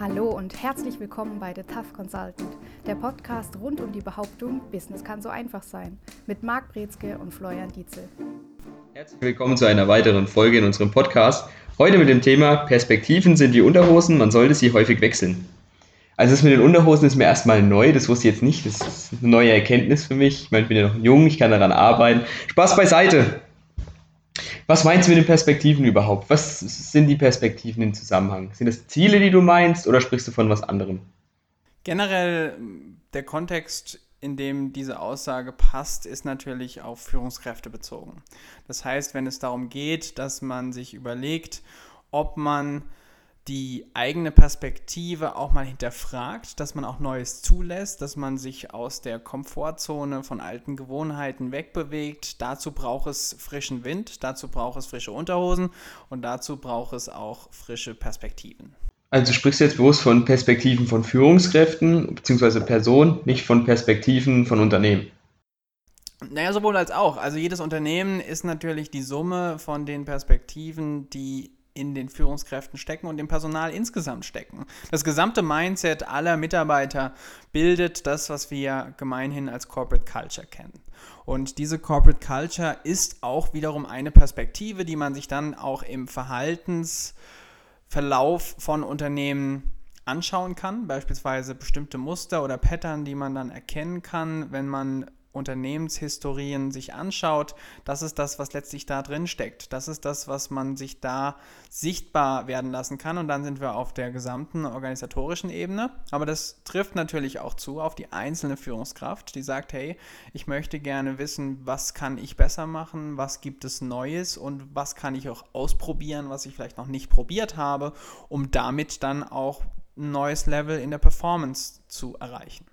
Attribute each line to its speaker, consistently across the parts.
Speaker 1: Hallo und herzlich willkommen bei The Tough Consultant, der Podcast rund um die Behauptung, Business kann so einfach sein, mit Marc Brezke und Florian Dietzel.
Speaker 2: Herzlich willkommen zu einer weiteren Folge in unserem Podcast. Heute mit dem Thema Perspektiven sind die Unterhosen, man sollte sie häufig wechseln. Also das mit den Unterhosen ist mir erstmal neu, das wusste ich jetzt nicht, das ist eine neue Erkenntnis für mich. Ich meine, ich bin ja noch jung, ich kann daran arbeiten. Spaß beiseite! Was meinst du mit den Perspektiven überhaupt? Was sind die Perspektiven im Zusammenhang? Sind das Ziele, die du meinst, oder sprichst du von was anderem?
Speaker 3: Generell der Kontext, in dem diese Aussage passt, ist natürlich auf Führungskräfte bezogen. Das heißt, wenn es darum geht, dass man sich überlegt, ob man die eigene Perspektive auch mal hinterfragt, dass man auch Neues zulässt, dass man sich aus der Komfortzone von alten Gewohnheiten wegbewegt. Dazu braucht es frischen Wind, dazu braucht es frische Unterhosen und dazu braucht es auch frische Perspektiven.
Speaker 2: Also du sprichst jetzt bewusst von Perspektiven von Führungskräften bzw. Personen, nicht von Perspektiven von Unternehmen.
Speaker 3: Naja, sowohl als auch. Also jedes Unternehmen ist natürlich die Summe von den Perspektiven, die in den Führungskräften stecken und dem Personal insgesamt stecken. Das gesamte Mindset aller Mitarbeiter bildet das, was wir gemeinhin als Corporate Culture kennen. Und diese Corporate Culture ist auch wiederum eine Perspektive, die man sich dann auch im Verhaltensverlauf von Unternehmen anschauen kann, beispielsweise bestimmte Muster oder Pattern, die man dann erkennen kann, wenn man Unternehmenshistorien sich anschaut, das ist das, was letztlich da drin steckt. Das ist das, was man sich da sichtbar werden lassen kann. Und dann sind wir auf der gesamten organisatorischen Ebene. Aber das trifft natürlich auch zu auf die einzelne Führungskraft, die sagt, hey, ich möchte gerne wissen, was kann ich besser machen, was gibt es Neues und was kann ich auch ausprobieren, was ich vielleicht noch nicht probiert habe, um damit dann auch ein neues Level in der Performance zu erreichen.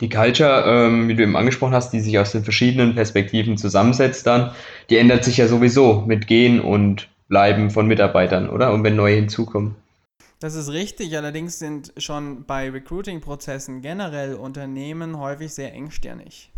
Speaker 2: Die Culture, ähm, wie du eben angesprochen hast, die sich aus den verschiedenen Perspektiven zusammensetzt dann, die ändert sich ja sowieso mit Gehen und Bleiben von Mitarbeitern, oder? Und wenn neue hinzukommen.
Speaker 3: Das ist richtig, allerdings sind schon bei Recruiting-Prozessen generell Unternehmen häufig sehr engstirnig.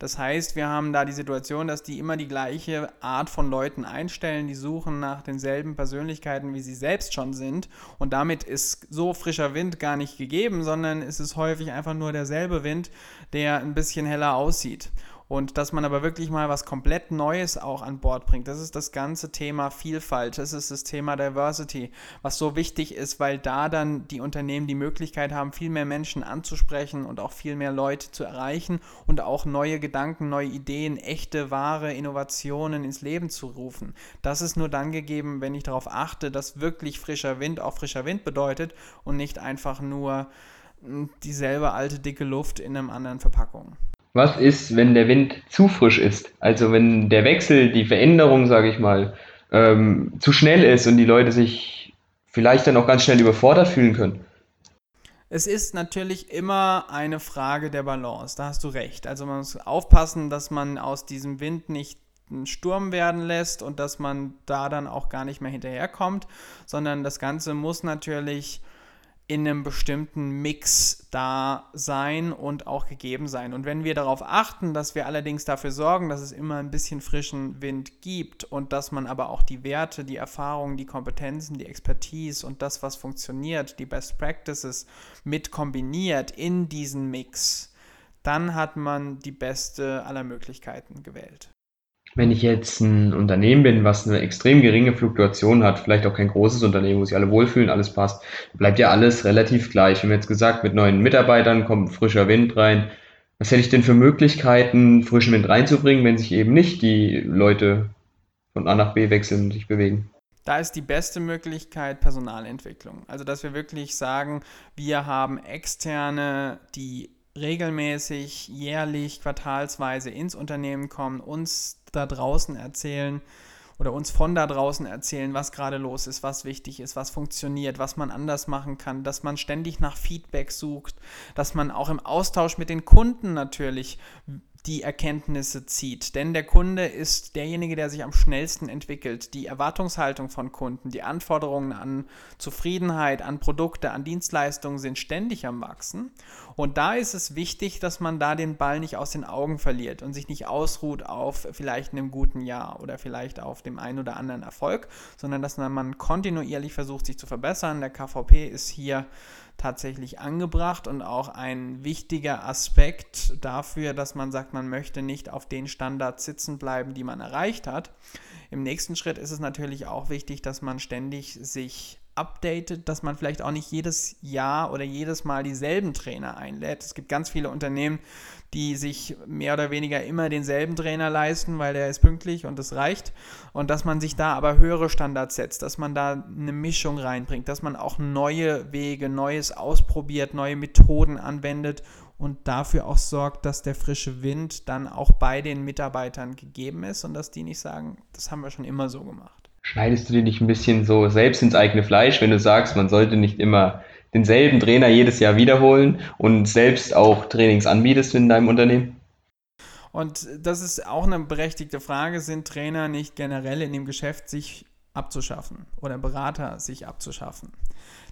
Speaker 3: Das heißt, wir haben da die Situation, dass die immer die gleiche Art von Leuten einstellen, die suchen nach denselben Persönlichkeiten, wie sie selbst schon sind. Und damit ist so frischer Wind gar nicht gegeben, sondern es ist häufig einfach nur derselbe Wind, der ein bisschen heller aussieht und dass man aber wirklich mal was komplett Neues auch an Bord bringt. Das ist das ganze Thema Vielfalt, das ist das Thema Diversity, was so wichtig ist, weil da dann die Unternehmen die Möglichkeit haben, viel mehr Menschen anzusprechen und auch viel mehr Leute zu erreichen und auch neue Gedanken, neue Ideen, echte, wahre Innovationen ins Leben zu rufen. Das ist nur dann gegeben, wenn ich darauf achte, dass wirklich frischer Wind auch frischer Wind bedeutet und nicht einfach nur hm, dieselbe alte dicke Luft in einem anderen Verpackung.
Speaker 2: Was ist, wenn der Wind zu frisch ist? Also wenn der Wechsel, die Veränderung, sage ich mal, ähm, zu schnell ist und die Leute sich vielleicht dann auch ganz schnell überfordert fühlen können.
Speaker 3: Es ist natürlich immer eine Frage der Balance, da hast du recht. Also man muss aufpassen, dass man aus diesem Wind nicht einen Sturm werden lässt und dass man da dann auch gar nicht mehr hinterherkommt, sondern das Ganze muss natürlich in einem bestimmten Mix da sein und auch gegeben sein. Und wenn wir darauf achten, dass wir allerdings dafür sorgen, dass es immer ein bisschen frischen Wind gibt und dass man aber auch die Werte, die Erfahrungen, die Kompetenzen, die Expertise und das, was funktioniert, die Best Practices mit kombiniert in diesen Mix, dann hat man die beste aller Möglichkeiten gewählt.
Speaker 2: Wenn ich jetzt ein Unternehmen bin, was eine extrem geringe Fluktuation hat, vielleicht auch kein großes Unternehmen, wo sich alle wohlfühlen, alles passt, bleibt ja alles relativ gleich. Wir haben jetzt gesagt, mit neuen Mitarbeitern kommt frischer Wind rein. Was hätte ich denn für Möglichkeiten, frischen Wind reinzubringen, wenn sich eben nicht die Leute von A nach B wechseln und sich bewegen?
Speaker 3: Da ist die beste Möglichkeit Personalentwicklung. Also, dass wir wirklich sagen, wir haben externe, die regelmäßig, jährlich, quartalsweise ins Unternehmen kommen, uns da draußen erzählen oder uns von da draußen erzählen, was gerade los ist, was wichtig ist, was funktioniert, was man anders machen kann, dass man ständig nach Feedback sucht, dass man auch im Austausch mit den Kunden natürlich die Erkenntnisse zieht. Denn der Kunde ist derjenige, der sich am schnellsten entwickelt. Die Erwartungshaltung von Kunden, die Anforderungen an Zufriedenheit, an Produkte, an Dienstleistungen sind ständig am Wachsen. Und da ist es wichtig, dass man da den Ball nicht aus den Augen verliert und sich nicht ausruht auf vielleicht einem guten Jahr oder vielleicht auf dem einen oder anderen Erfolg, sondern dass man kontinuierlich versucht, sich zu verbessern. Der KVP ist hier tatsächlich angebracht und auch ein wichtiger Aspekt dafür, dass man sagt, man möchte nicht auf den Standards sitzen bleiben, die man erreicht hat. Im nächsten Schritt ist es natürlich auch wichtig, dass man ständig sich updatet, dass man vielleicht auch nicht jedes Jahr oder jedes Mal dieselben Trainer einlädt. Es gibt ganz viele Unternehmen, die sich mehr oder weniger immer denselben Trainer leisten, weil der ist pünktlich und das reicht. Und dass man sich da aber höhere Standards setzt, dass man da eine Mischung reinbringt, dass man auch neue Wege, Neues ausprobiert, neue Methoden anwendet und dafür auch sorgt, dass der frische Wind dann auch bei den Mitarbeitern gegeben ist und dass die nicht sagen, das haben wir schon immer so gemacht.
Speaker 2: Schneidest du dir nicht ein bisschen so selbst ins eigene Fleisch, wenn du sagst, man sollte nicht immer denselben Trainer jedes Jahr wiederholen und selbst auch Trainings anbietest in deinem Unternehmen?
Speaker 3: Und das ist auch eine berechtigte Frage. Sind Trainer nicht generell in dem Geschäft sich abzuschaffen oder Berater sich abzuschaffen?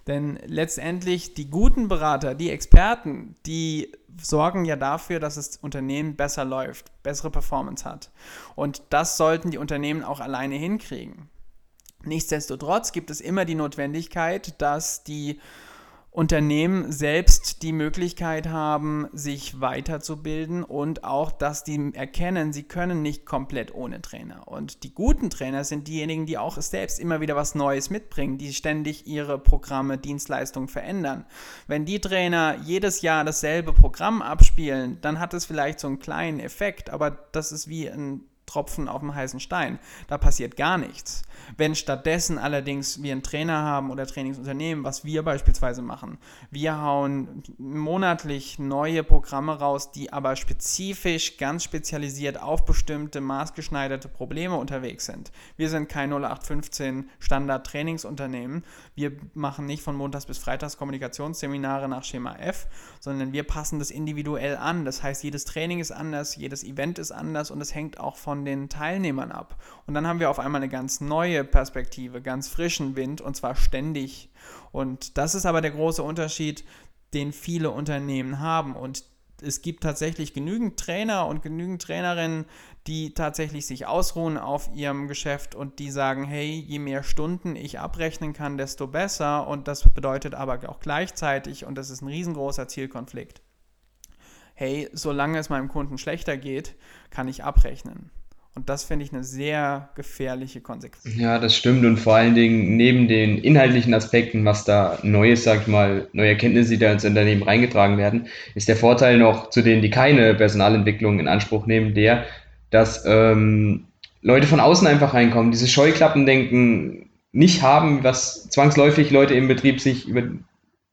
Speaker 3: Denn letztendlich die guten Berater, die Experten, die sorgen ja dafür, dass das Unternehmen besser läuft, bessere Performance hat. Und das sollten die Unternehmen auch alleine hinkriegen. Nichtsdestotrotz gibt es immer die Notwendigkeit, dass die Unternehmen selbst die Möglichkeit haben, sich weiterzubilden und auch, dass die erkennen, sie können nicht komplett ohne Trainer. Und die guten Trainer sind diejenigen, die auch selbst immer wieder was Neues mitbringen, die ständig ihre Programme, Dienstleistungen verändern. Wenn die Trainer jedes Jahr dasselbe Programm abspielen, dann hat es vielleicht so einen kleinen Effekt, aber das ist wie ein Tropfen auf dem heißen Stein. Da passiert gar nichts. Wenn stattdessen allerdings wir einen Trainer haben oder Trainingsunternehmen, was wir beispielsweise machen, wir hauen monatlich neue Programme raus, die aber spezifisch, ganz spezialisiert auf bestimmte maßgeschneiderte Probleme unterwegs sind. Wir sind kein 0815 Standard-Trainingsunternehmen. Wir machen nicht von Montags bis Freitags Kommunikationsseminare nach Schema F, sondern wir passen das individuell an. Das heißt, jedes Training ist anders, jedes Event ist anders und es hängt auch von den Teilnehmern ab. Und dann haben wir auf einmal eine ganz neue Perspektive, ganz frischen Wind und zwar ständig. Und das ist aber der große Unterschied, den viele Unternehmen haben. Und es gibt tatsächlich genügend Trainer und genügend Trainerinnen, die tatsächlich sich ausruhen auf ihrem Geschäft und die sagen, hey, je mehr Stunden ich abrechnen kann, desto besser. Und das bedeutet aber auch gleichzeitig, und das ist ein riesengroßer Zielkonflikt, hey, solange es meinem Kunden schlechter geht, kann ich abrechnen. Und das finde ich eine sehr gefährliche Konsequenz.
Speaker 2: Ja, das stimmt. Und vor allen Dingen neben den inhaltlichen Aspekten, was da Neues, sag ich mal, neue Erkenntnisse, die da ins Unternehmen reingetragen werden, ist der Vorteil noch zu denen, die keine Personalentwicklung in Anspruch nehmen, der, dass ähm, Leute von außen einfach reinkommen, diese Scheuklappendenken nicht haben, was zwangsläufig Leute im Betrieb sich über, über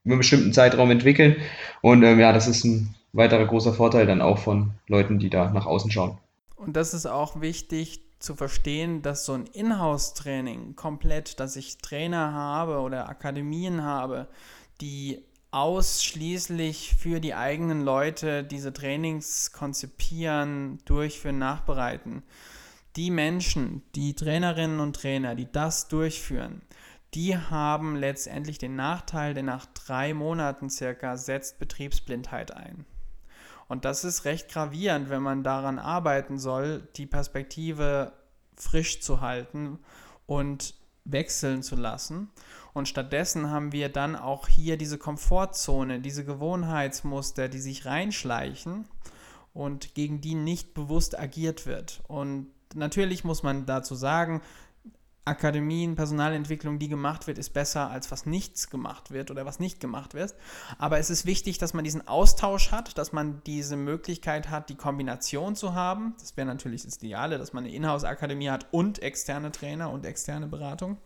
Speaker 2: einen bestimmten Zeitraum entwickeln. Und ähm, ja, das ist ein weiterer großer Vorteil dann auch von Leuten, die da nach außen schauen.
Speaker 3: Und das ist auch wichtig zu verstehen, dass so ein Inhouse-Training komplett, dass ich Trainer habe oder Akademien habe, die ausschließlich für die eigenen Leute diese Trainings konzipieren, durchführen, nachbereiten. Die Menschen, die Trainerinnen und Trainer, die das durchführen, die haben letztendlich den Nachteil, denn nach drei Monaten circa setzt Betriebsblindheit ein. Und das ist recht gravierend, wenn man daran arbeiten soll, die Perspektive frisch zu halten und wechseln zu lassen. Und stattdessen haben wir dann auch hier diese Komfortzone, diese Gewohnheitsmuster, die sich reinschleichen und gegen die nicht bewusst agiert wird. Und natürlich muss man dazu sagen, Akademien, Personalentwicklung, die gemacht wird, ist besser als was nichts gemacht wird oder was nicht gemacht wird. Aber es ist wichtig, dass man diesen Austausch hat, dass man diese Möglichkeit hat, die Kombination zu haben. Das wäre natürlich das Ideale, dass man eine Inhouse-Akademie hat und externe Trainer und externe Beratung.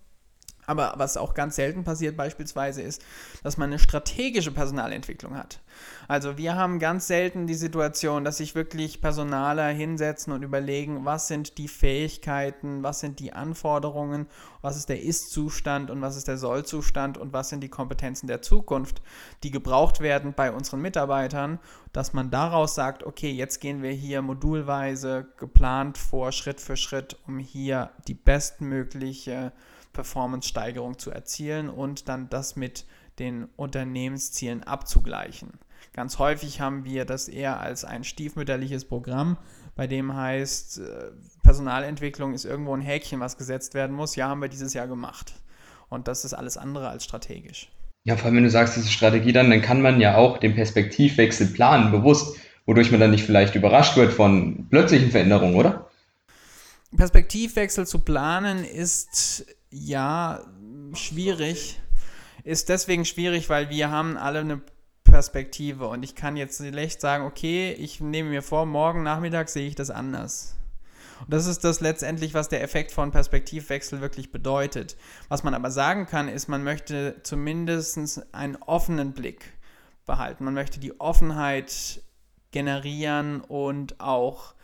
Speaker 3: Aber was auch ganz selten passiert beispielsweise ist, dass man eine strategische Personalentwicklung hat. Also wir haben ganz selten die Situation, dass sich wirklich Personaler hinsetzen und überlegen, was sind die Fähigkeiten, was sind die Anforderungen, was ist der Ist-Zustand und was ist der Soll-Zustand und was sind die Kompetenzen der Zukunft, die gebraucht werden bei unseren Mitarbeitern, dass man daraus sagt, okay, jetzt gehen wir hier modulweise geplant vor, Schritt für Schritt, um hier die bestmögliche Performance-Steigerung zu erzielen und dann das mit den Unternehmenszielen abzugleichen. Ganz häufig haben wir das eher als ein stiefmütterliches Programm, bei dem heißt, äh, Personalentwicklung ist irgendwo ein Häkchen, was gesetzt werden muss. Ja, haben wir dieses Jahr gemacht. Und das ist alles andere als strategisch.
Speaker 2: Ja, vor allem, wenn du sagst, diese Strategie dann, dann kann man ja auch den Perspektivwechsel planen, bewusst, wodurch man dann nicht vielleicht überrascht wird von plötzlichen Veränderungen, oder?
Speaker 3: Perspektivwechsel zu planen ist ja schwierig. Ist deswegen schwierig, weil wir haben alle eine Perspektive und ich kann jetzt schlecht sagen, okay, ich nehme mir vor, morgen Nachmittag sehe ich das anders. Und das ist das letztendlich, was der Effekt von Perspektivwechsel wirklich bedeutet. Was man aber sagen kann, ist, man möchte zumindest einen offenen Blick behalten. Man möchte die Offenheit generieren und auch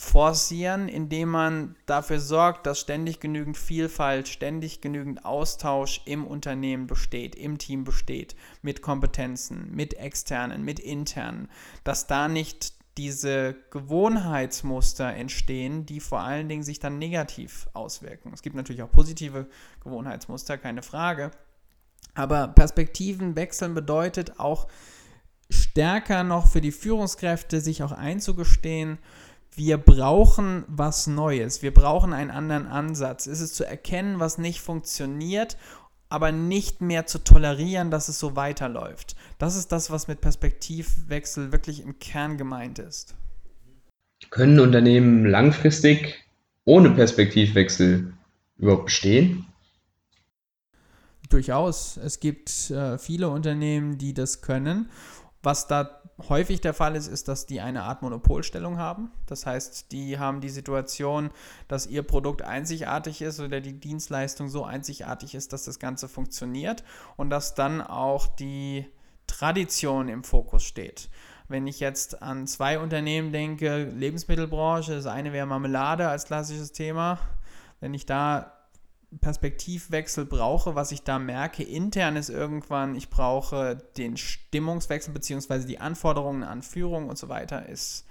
Speaker 3: forcieren, indem man dafür sorgt, dass ständig genügend Vielfalt, ständig genügend Austausch im Unternehmen besteht, im Team besteht, mit Kompetenzen, mit externen, mit internen, dass da nicht diese Gewohnheitsmuster entstehen, die vor allen Dingen sich dann negativ auswirken. Es gibt natürlich auch positive Gewohnheitsmuster, keine Frage. Aber Perspektiven wechseln bedeutet auch stärker noch für die Führungskräfte, sich auch einzugestehen, wir brauchen was Neues, wir brauchen einen anderen Ansatz. Es ist zu erkennen, was nicht funktioniert, aber nicht mehr zu tolerieren, dass es so weiterläuft. Das ist das, was mit Perspektivwechsel wirklich im Kern gemeint ist.
Speaker 2: Können Unternehmen langfristig ohne Perspektivwechsel überhaupt bestehen?
Speaker 3: Durchaus. Es gibt äh, viele Unternehmen, die das können. Was da häufig der Fall ist, ist, dass die eine Art Monopolstellung haben. Das heißt, die haben die Situation, dass ihr Produkt einzigartig ist oder die Dienstleistung so einzigartig ist, dass das Ganze funktioniert und dass dann auch die Tradition im Fokus steht. Wenn ich jetzt an zwei Unternehmen denke, Lebensmittelbranche, das eine wäre Marmelade als klassisches Thema. Wenn ich da Perspektivwechsel brauche, was ich da merke, intern ist irgendwann, ich brauche den Stimmungswechsel beziehungsweise die Anforderungen an Führung und so weiter, ist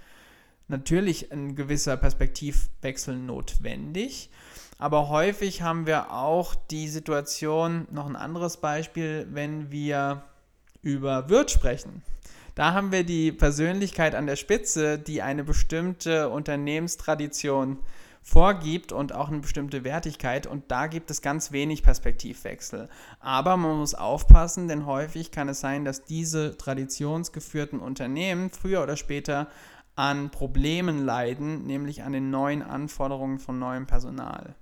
Speaker 3: natürlich ein gewisser Perspektivwechsel notwendig. Aber häufig haben wir auch die Situation, noch ein anderes Beispiel, wenn wir über Wirt sprechen. Da haben wir die Persönlichkeit an der Spitze, die eine bestimmte Unternehmenstradition äh, vorgibt und auch eine bestimmte Wertigkeit und da gibt es ganz wenig Perspektivwechsel. Aber man muss aufpassen, denn häufig kann es sein, dass diese traditionsgeführten Unternehmen früher oder später an Problemen leiden, nämlich an den neuen Anforderungen von neuem Personal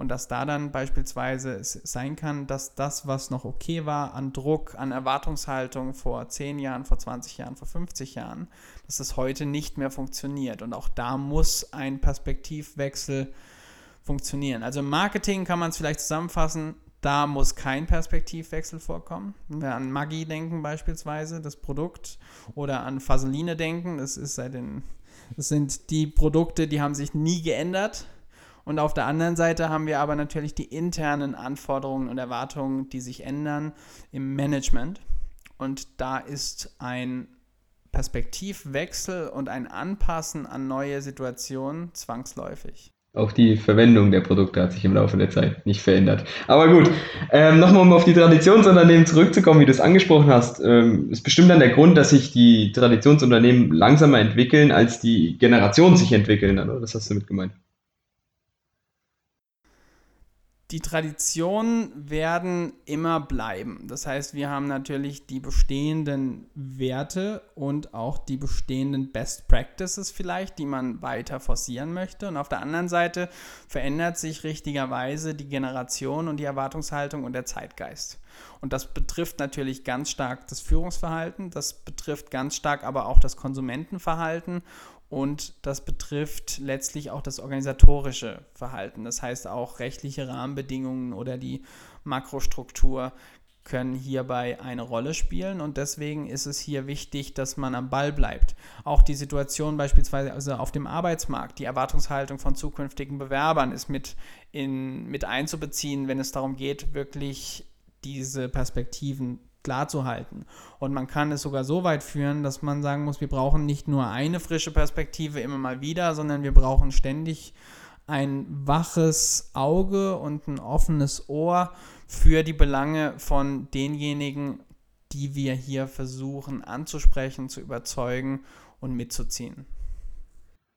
Speaker 3: und dass da dann beispielsweise es sein kann, dass das, was noch okay war an Druck, an Erwartungshaltung vor 10 Jahren, vor 20 Jahren, vor 50 Jahren, dass das heute nicht mehr funktioniert. Und auch da muss ein Perspektivwechsel funktionieren. Also im Marketing kann man es vielleicht zusammenfassen, da muss kein Perspektivwechsel vorkommen. Wenn wir an Maggi denken beispielsweise, das Produkt, oder an Vaseline denken, das ist seit den, das sind die Produkte, die haben sich nie geändert. Und auf der anderen Seite haben wir aber natürlich die internen Anforderungen und Erwartungen, die sich ändern im Management. Und da ist ein Perspektivwechsel und ein Anpassen an neue Situationen zwangsläufig.
Speaker 2: Auch die Verwendung der Produkte hat sich im Laufe der Zeit nicht verändert. Aber gut, ähm, nochmal um auf die Traditionsunternehmen zurückzukommen, wie du es angesprochen hast, ähm, ist bestimmt dann der Grund, dass sich die Traditionsunternehmen langsamer entwickeln, als die Generationen sich entwickeln. Oder? Das hast du mit gemeint.
Speaker 3: Die Traditionen werden immer bleiben. Das heißt, wir haben natürlich die bestehenden Werte und auch die bestehenden Best Practices vielleicht, die man weiter forcieren möchte. Und auf der anderen Seite verändert sich richtigerweise die Generation und die Erwartungshaltung und der Zeitgeist. Und das betrifft natürlich ganz stark das Führungsverhalten, das betrifft ganz stark aber auch das Konsumentenverhalten und das betrifft letztlich auch das organisatorische Verhalten. Das heißt auch rechtliche Rahmenbedingungen oder die Makrostruktur können hierbei eine Rolle spielen und deswegen ist es hier wichtig, dass man am Ball bleibt. Auch die Situation beispielsweise auf dem Arbeitsmarkt, die Erwartungshaltung von zukünftigen Bewerbern ist mit, in, mit einzubeziehen, wenn es darum geht, wirklich diese Perspektiven klar zu halten. Und man kann es sogar so weit führen, dass man sagen muss, wir brauchen nicht nur eine frische Perspektive immer mal wieder, sondern wir brauchen ständig ein waches Auge und ein offenes Ohr für die Belange von denjenigen, die wir hier versuchen anzusprechen, zu überzeugen und mitzuziehen.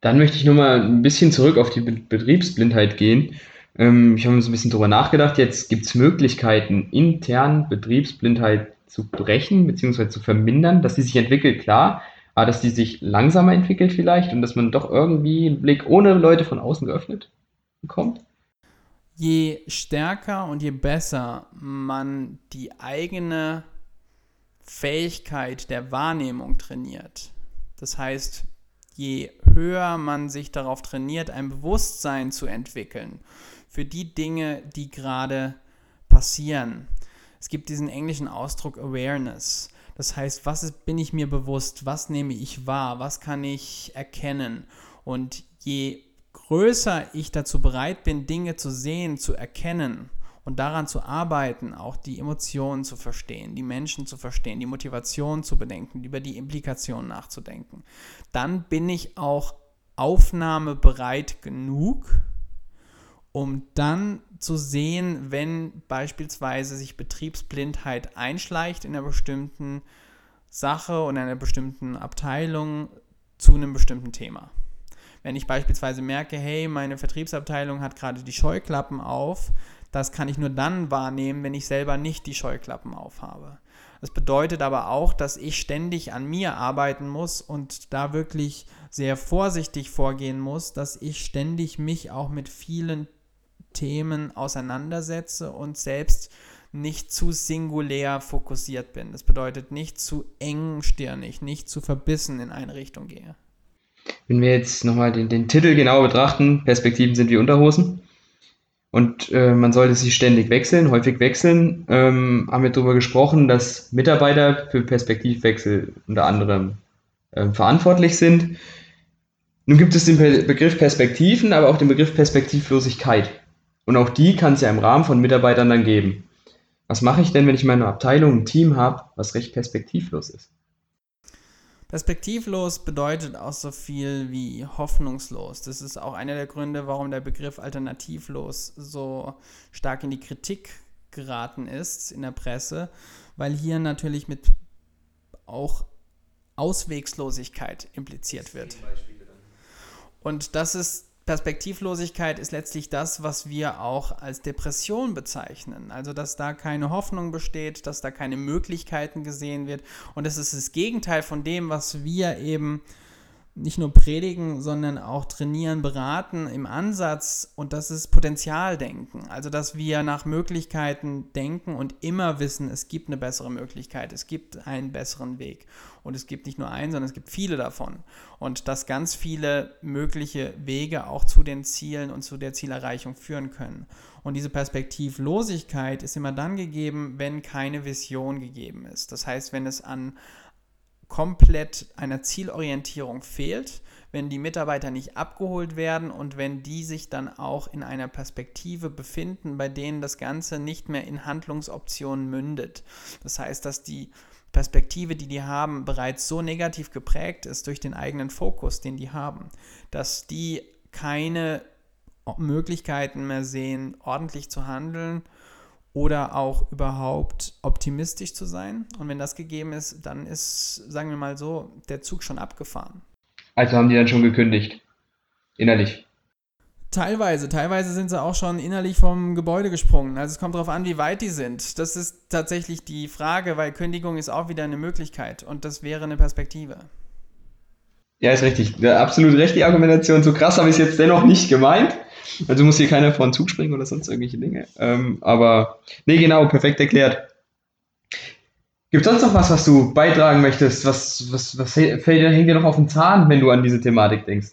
Speaker 2: Dann möchte ich nochmal ein bisschen zurück auf die Betriebsblindheit gehen. Ähm, ich habe ein bisschen drüber nachgedacht. Jetzt gibt es Möglichkeiten, intern Betriebsblindheit zu brechen bzw. zu vermindern, dass die sich entwickelt, klar, aber dass die sich langsamer entwickelt vielleicht und dass man doch irgendwie einen Blick ohne Leute von außen geöffnet bekommt?
Speaker 3: Je stärker und je besser man die eigene Fähigkeit der Wahrnehmung trainiert, das heißt, je höher man sich darauf trainiert, ein Bewusstsein zu entwickeln für die Dinge, die gerade passieren. Es gibt diesen englischen Ausdruck Awareness. Das heißt, was ist, bin ich mir bewusst? Was nehme ich wahr? Was kann ich erkennen? Und je größer ich dazu bereit bin, Dinge zu sehen, zu erkennen und daran zu arbeiten, auch die Emotionen zu verstehen, die Menschen zu verstehen, die Motivation zu bedenken, über die Implikationen nachzudenken, dann bin ich auch aufnahmebereit genug, um dann zu sehen, wenn beispielsweise sich Betriebsblindheit einschleicht in einer bestimmten Sache in einer bestimmten Abteilung zu einem bestimmten Thema. Wenn ich beispielsweise merke, hey, meine Vertriebsabteilung hat gerade die Scheuklappen auf, das kann ich nur dann wahrnehmen, wenn ich selber nicht die Scheuklappen aufhabe. Das bedeutet aber auch, dass ich ständig an mir arbeiten muss und da wirklich sehr vorsichtig vorgehen muss, dass ich ständig mich auch mit vielen Themen auseinandersetze und selbst nicht zu singulär fokussiert bin. Das bedeutet nicht zu engstirnig, nicht zu verbissen in eine Richtung gehe.
Speaker 2: Wenn wir jetzt nochmal den, den Titel genauer betrachten, Perspektiven sind wie Unterhosen und äh, man sollte sich ständig wechseln, häufig wechseln, ähm, haben wir darüber gesprochen, dass Mitarbeiter für Perspektivwechsel unter anderem äh, verantwortlich sind. Nun gibt es den Begriff Perspektiven, aber auch den Begriff Perspektivlosigkeit. Und auch die kann es ja im Rahmen von Mitarbeitern dann geben. Was mache ich denn, wenn ich meine Abteilung, ein Team habe, was recht perspektivlos ist?
Speaker 3: Perspektivlos bedeutet auch so viel wie hoffnungslos. Das ist auch einer der Gründe, warum der Begriff alternativlos so stark in die Kritik geraten ist in der Presse, weil hier natürlich mit auch Auswegslosigkeit impliziert wird. Und das ist Perspektivlosigkeit ist letztlich das, was wir auch als Depression bezeichnen. Also, dass da keine Hoffnung besteht, dass da keine Möglichkeiten gesehen wird. Und das ist das Gegenteil von dem, was wir eben nicht nur predigen, sondern auch trainieren, beraten im Ansatz und das ist Potenzialdenken. Also, dass wir nach Möglichkeiten denken und immer wissen, es gibt eine bessere Möglichkeit, es gibt einen besseren Weg. Und es gibt nicht nur einen, sondern es gibt viele davon. Und dass ganz viele mögliche Wege auch zu den Zielen und zu der Zielerreichung führen können. Und diese Perspektivlosigkeit ist immer dann gegeben, wenn keine Vision gegeben ist. Das heißt, wenn es an komplett einer Zielorientierung fehlt, wenn die Mitarbeiter nicht abgeholt werden und wenn die sich dann auch in einer Perspektive befinden, bei denen das Ganze nicht mehr in Handlungsoptionen mündet. Das heißt, dass die Perspektive, die die haben, bereits so negativ geprägt ist durch den eigenen Fokus, den die haben, dass die keine Möglichkeiten mehr sehen, ordentlich zu handeln oder auch überhaupt optimistisch zu sein. Und wenn das gegeben ist, dann ist, sagen wir mal so, der Zug schon abgefahren.
Speaker 2: Also haben die dann schon gekündigt. Innerlich.
Speaker 3: Teilweise, teilweise sind sie auch schon innerlich vom Gebäude gesprungen. Also es kommt darauf an, wie weit die sind. Das ist tatsächlich die Frage, weil Kündigung ist auch wieder eine Möglichkeit und das wäre eine Perspektive.
Speaker 2: Ja, ist richtig. Absolut recht, die Argumentation. So krass habe ich es jetzt dennoch nicht gemeint. Also muss hier keiner vor den Zug springen oder sonst irgendwelche Dinge. Ähm, aber, nee, genau, perfekt erklärt. Gibt es sonst noch was, was du beitragen möchtest? Was, was, was fällt hängt dir noch auf den Zahn, wenn du an diese Thematik denkst?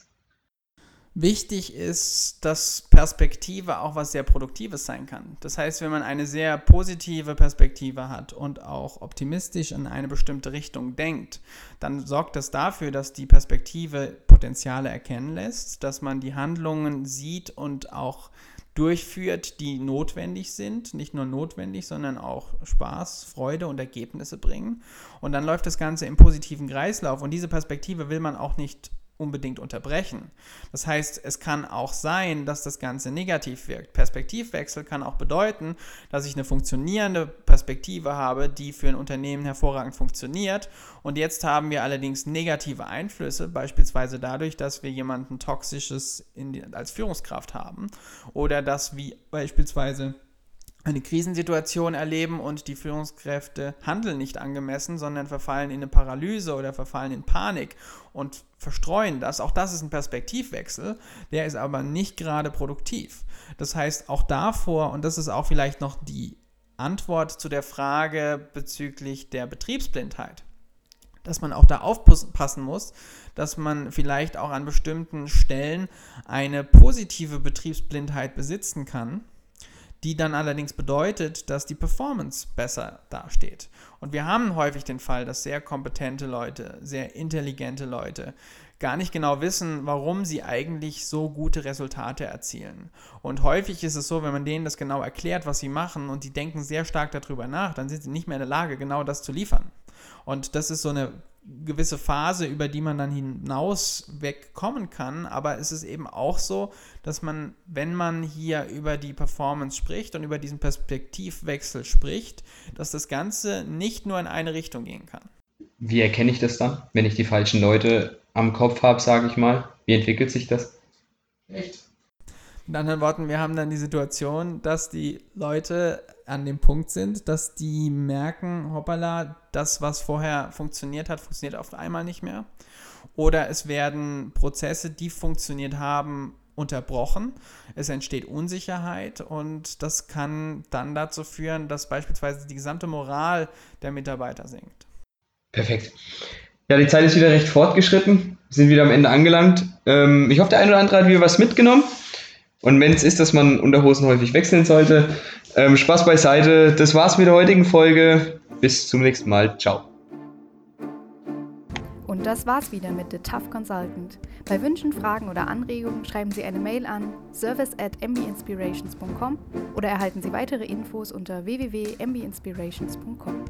Speaker 3: Wichtig ist, dass Perspektive auch was sehr Produktives sein kann. Das heißt, wenn man eine sehr positive Perspektive hat und auch optimistisch in eine bestimmte Richtung denkt, dann sorgt das dafür, dass die Perspektive Potenziale erkennen lässt, dass man die Handlungen sieht und auch durchführt, die notwendig sind. Nicht nur notwendig, sondern auch Spaß, Freude und Ergebnisse bringen. Und dann läuft das Ganze im positiven Kreislauf. Und diese Perspektive will man auch nicht unbedingt unterbrechen. Das heißt, es kann auch sein, dass das Ganze negativ wirkt. Perspektivwechsel kann auch bedeuten, dass ich eine funktionierende Perspektive habe, die für ein Unternehmen hervorragend funktioniert. Und jetzt haben wir allerdings negative Einflüsse, beispielsweise dadurch, dass wir jemanden Toxisches die, als Führungskraft haben oder dass wir beispielsweise eine Krisensituation erleben und die Führungskräfte handeln nicht angemessen, sondern verfallen in eine Paralyse oder verfallen in Panik und verstreuen das. Auch das ist ein Perspektivwechsel, der ist aber nicht gerade produktiv. Das heißt, auch davor, und das ist auch vielleicht noch die Antwort zu der Frage bezüglich der Betriebsblindheit, dass man auch da aufpassen muss, dass man vielleicht auch an bestimmten Stellen eine positive Betriebsblindheit besitzen kann die dann allerdings bedeutet, dass die Performance besser dasteht. Und wir haben häufig den Fall, dass sehr kompetente Leute, sehr intelligente Leute gar nicht genau wissen, warum sie eigentlich so gute Resultate erzielen. Und häufig ist es so, wenn man denen das genau erklärt, was sie machen und die denken sehr stark darüber nach, dann sind sie nicht mehr in der Lage, genau das zu liefern. Und das ist so eine gewisse Phase, über die man dann hinaus wegkommen kann. Aber es ist eben auch so, dass man, wenn man hier über die Performance spricht und über diesen Perspektivwechsel spricht, dass das Ganze nicht nur in eine Richtung gehen kann.
Speaker 2: Wie erkenne ich das dann, wenn ich die falschen Leute am Kopf habe, sage ich mal? Wie entwickelt sich das?
Speaker 3: Echt? Mit anderen Worten, wir haben dann die Situation, dass die Leute an dem Punkt sind, dass die merken, hoppala, das, was vorher funktioniert hat, funktioniert auf einmal nicht mehr. Oder es werden Prozesse, die funktioniert haben, unterbrochen. Es entsteht Unsicherheit und das kann dann dazu führen, dass beispielsweise die gesamte Moral der Mitarbeiter sinkt.
Speaker 2: Perfekt. Ja, die Zeit ist wieder recht fortgeschritten. Wir sind wieder am Ende angelangt. Ähm, ich hoffe, der eine oder andere hat wieder was mitgenommen. Und wenn es ist, dass man Unterhosen häufig wechseln sollte, ähm, Spaß beiseite. Das war's mit der heutigen Folge. Bis zum nächsten Mal. Ciao.
Speaker 1: Und das war's wieder mit The Tough Consultant. Bei Wünschen, Fragen oder Anregungen schreiben Sie eine Mail an service at mbinspirations.com oder erhalten Sie weitere Infos unter www.mbinspirations.com.